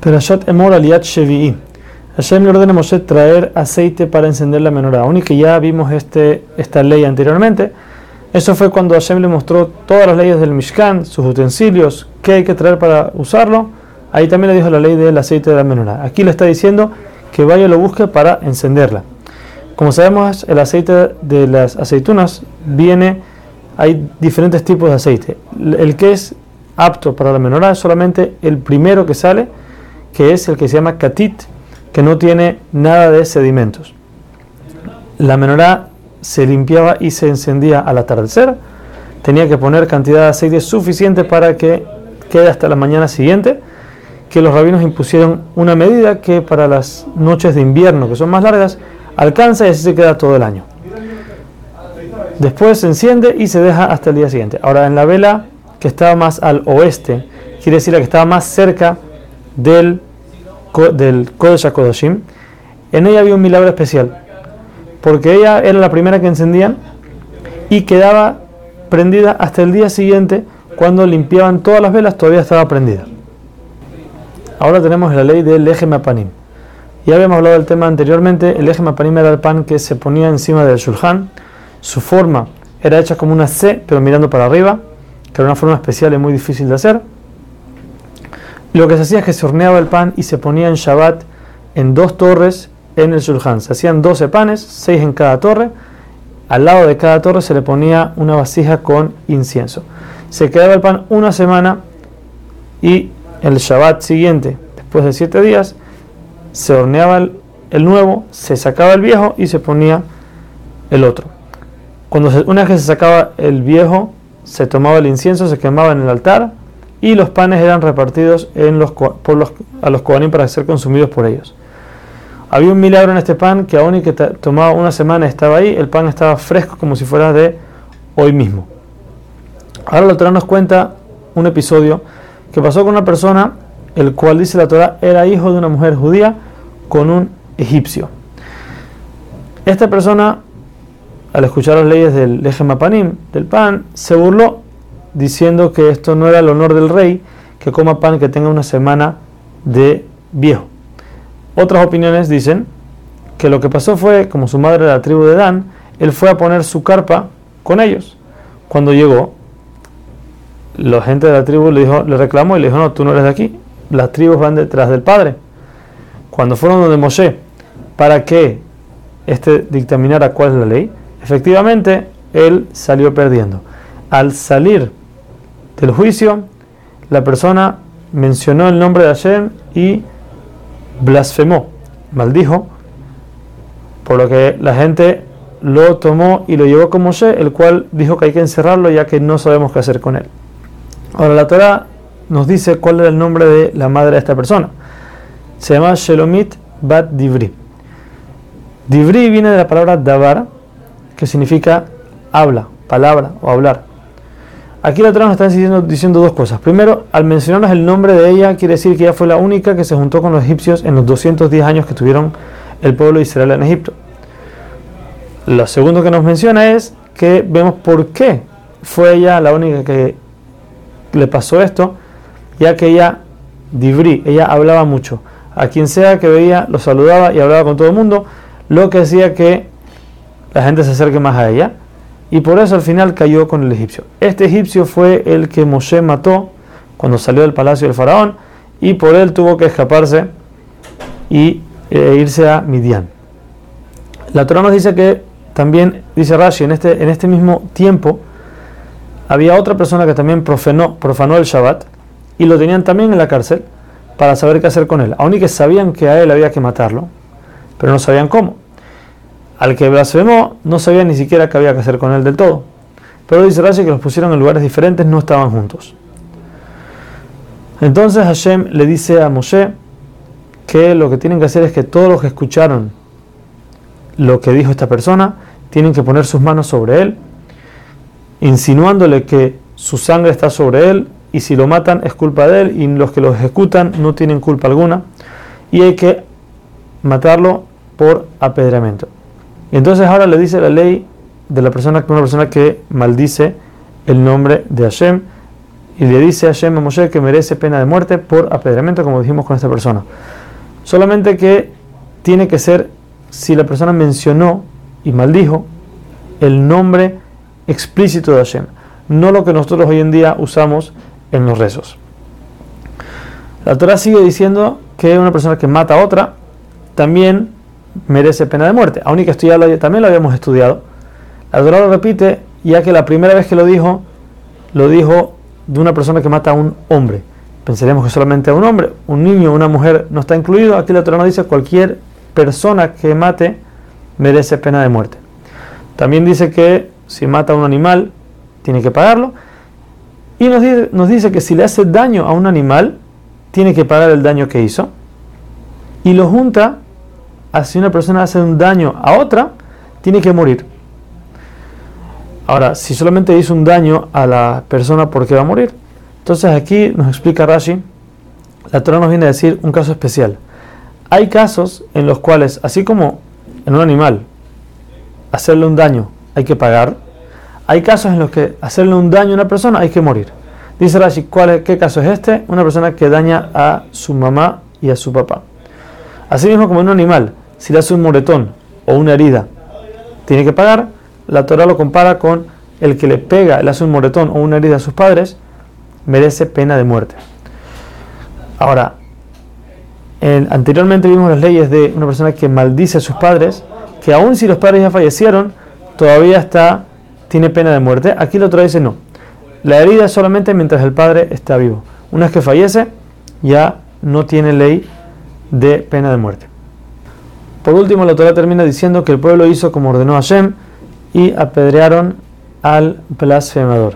Perashat Emor Aliat Shevi'i. Hashem le ordena a Moshe traer aceite para encender la menorá. Aún y que ya vimos este, esta ley anteriormente, eso fue cuando Hashem le mostró todas las leyes del Mishkan, sus utensilios, qué hay que traer para usarlo. Ahí también le dijo la ley del aceite de la menorá. Aquí le está diciendo que vaya y lo busque para encenderla. Como sabemos, el aceite de las aceitunas viene, hay diferentes tipos de aceite. El que es apto para la menorá es solamente el primero que sale, que es el que se llama katit, que no tiene nada de sedimentos. La menorá se limpiaba y se encendía al atardecer. Tenía que poner cantidad de aceite suficiente para que quede hasta la mañana siguiente. Que los rabinos impusieron una medida que para las noches de invierno, que son más largas, alcanza y así se queda todo el año. Después se enciende y se deja hasta el día siguiente. Ahora, en la vela que estaba más al oeste, quiere decir la que estaba más cerca del del Kodesh HaKodashim, en ella había un milagro especial, porque ella era la primera que encendían y quedaba prendida hasta el día siguiente, cuando limpiaban todas las velas, todavía estaba prendida. Ahora tenemos la ley del eje mapanim. Ya habíamos hablado del tema anteriormente, el eje mapanim era el pan que se ponía encima del shulhan, su forma era hecha como una C, pero mirando para arriba, que era una forma especial y muy difícil de hacer. Lo que se hacía es que se horneaba el pan y se ponía en Shabbat en dos torres en el Shulchan. Se hacían 12 panes, 6 en cada torre. Al lado de cada torre se le ponía una vasija con incienso. Se quedaba el pan una semana y el Shabbat siguiente, después de 7 días, se horneaba el, nuevo, se sacaba el viejo y se ponía el otro. Cuando una vez que se sacaba el viejo, se tomaba el incienso, se quemaba en el altar y los panes eran repartidos en los, por los, a los Kohanim para ser consumidos por ellos. Había un milagro en este pan que aún y que tomaba una semana estaba ahí, el pan estaba fresco como si fuera de hoy mismo. Ahora la Torah nos cuenta un episodio que pasó con una persona, el cual dice la Torah era hijo de una mujer judía con un egipcio. Esta persona, al escuchar las leyes del Lejemapanim, del pan, se burló diciendo que esto no era el honor del rey que coma pan que tenga una semana de viejo. Otras opiniones dicen que lo que pasó fue, como su madre era la tribu de Dan, él fue a poner su carpa con ellos. Cuando llegó, la gente de la tribu le, dijo, le reclamó y le dijo, no, tú no eres de aquí, las tribus van detrás del padre. Cuando fueron donde Moshe, para que éste dictaminara cuál es la ley, efectivamente él salió perdiendo. Al salir del juicio, la persona mencionó el nombre de Hashem y blasfemó, maldijo, por lo que la gente lo tomó y lo llevó con Moshe, el cual dijo que hay que encerrarlo ya que no sabemos qué hacer con él. Ahora la Torah nos dice cuál era el nombre de la madre de esta persona. Se llama Shelomit Bat Divri. Divri viene de la palabra davar, que significa habla, palabra o hablar. Aquí la Torah nos está diciendo, diciendo, dos cosas. Primero, al mencionarnos el nombre de ella, quiere decir que ella fue la única que se juntó con los egipcios en los 210 años que tuvieron el pueblo de Israel en Egipto. Lo segundo que nos menciona es que vemos por qué fue ella la única que le pasó esto, ya que ella, Divri, ella hablaba mucho. A quien sea que veía, lo saludaba y hablaba con todo el mundo, lo que hacía que la gente se acerque más a ella y por eso al final cayó con el egipcio. Este egipcio fue el que Moshe mató cuando salió del palacio del faraón y por él tuvo que escaparse y e irse a Midian. La Torah nos dice que también, dice Rashi, en este, en este mismo tiempo había otra persona que también profanó, profanó el Shabbat y lo tenían también en la cárcel para saber qué hacer con él. Aún y que sabían que a él había que matarlo, pero no sabían cómo. Al que blasfemó no sabía ni siquiera qué había que hacer con él del todo. Pero dice Rashi que los pusieron en lugares diferentes, no estaban juntos. Entonces Hashem le dice a Moshe que lo que tienen que hacer es que todos los que escucharon lo que dijo esta persona tienen que poner sus manos sobre él, insinuándole que su sangre está sobre él y si lo matan es culpa de él y los que lo ejecutan no tienen culpa alguna y hay que matarlo por apedreamiento. Entonces ahora le dice la ley de la persona, una persona que maldice el nombre de Hashem y le dice a Hashem a Moshe que merece pena de muerte por apedreamiento, como dijimos con esta persona. Solamente que tiene que ser si la persona mencionó y maldijo el nombre explícito de Hashem, no lo que nosotros hoy en día usamos en los rezos. La Torah sigue diciendo que una persona que mata a otra también merece pena de muerte, aun y que esto ya también lo habíamos estudiado. La Torah lo repite, ya que la primera vez que lo dijo, lo dijo de una persona que mata a un hombre. Pensaríamos que solamente a un hombre, un niño, una mujer no está incluido. Aquí la Torah nos dice cualquier persona que mate merece pena de muerte. También dice que si mata a un animal, tiene que pagarlo. Y nos dice que si le hace daño a un animal, tiene que pagar el daño que hizo. Y lo junta a si una persona hace un daño a otra, tiene que morir. Ahora, si solamente hizo un daño a la persona, ¿por qué va a morir? Entonces aquí nos explica Rashi, la Torah nos viene a decir un caso especial. Hay casos en los cuales, así como en un animal, hacerle un daño hay que pagar, hay casos en los que hacerle un daño a una persona hay que morir. Dice Rashi, ¿cuál ¿qué caso es este? Una persona que daña a su mamá y a su papá. Así mismo como en un animal, si le hace un moretón o una herida, tiene que pagar, la Torah lo compara con el que le pega, le hace un moretón o una herida a sus padres, merece pena de muerte. Ahora, anteriormente vimos las leyes de una persona que maldice a sus padres, que aun si los padres ya fallecieron, todavía está, tiene pena de muerte. Aquí la Torah dice no. La herida es solamente mientras el padre está vivo. Una vez que fallece, ya no tiene ley de pena de muerte. Por último, la Torah termina diciendo que el pueblo hizo como ordenó Hashem, y apedrearon al blasfemador.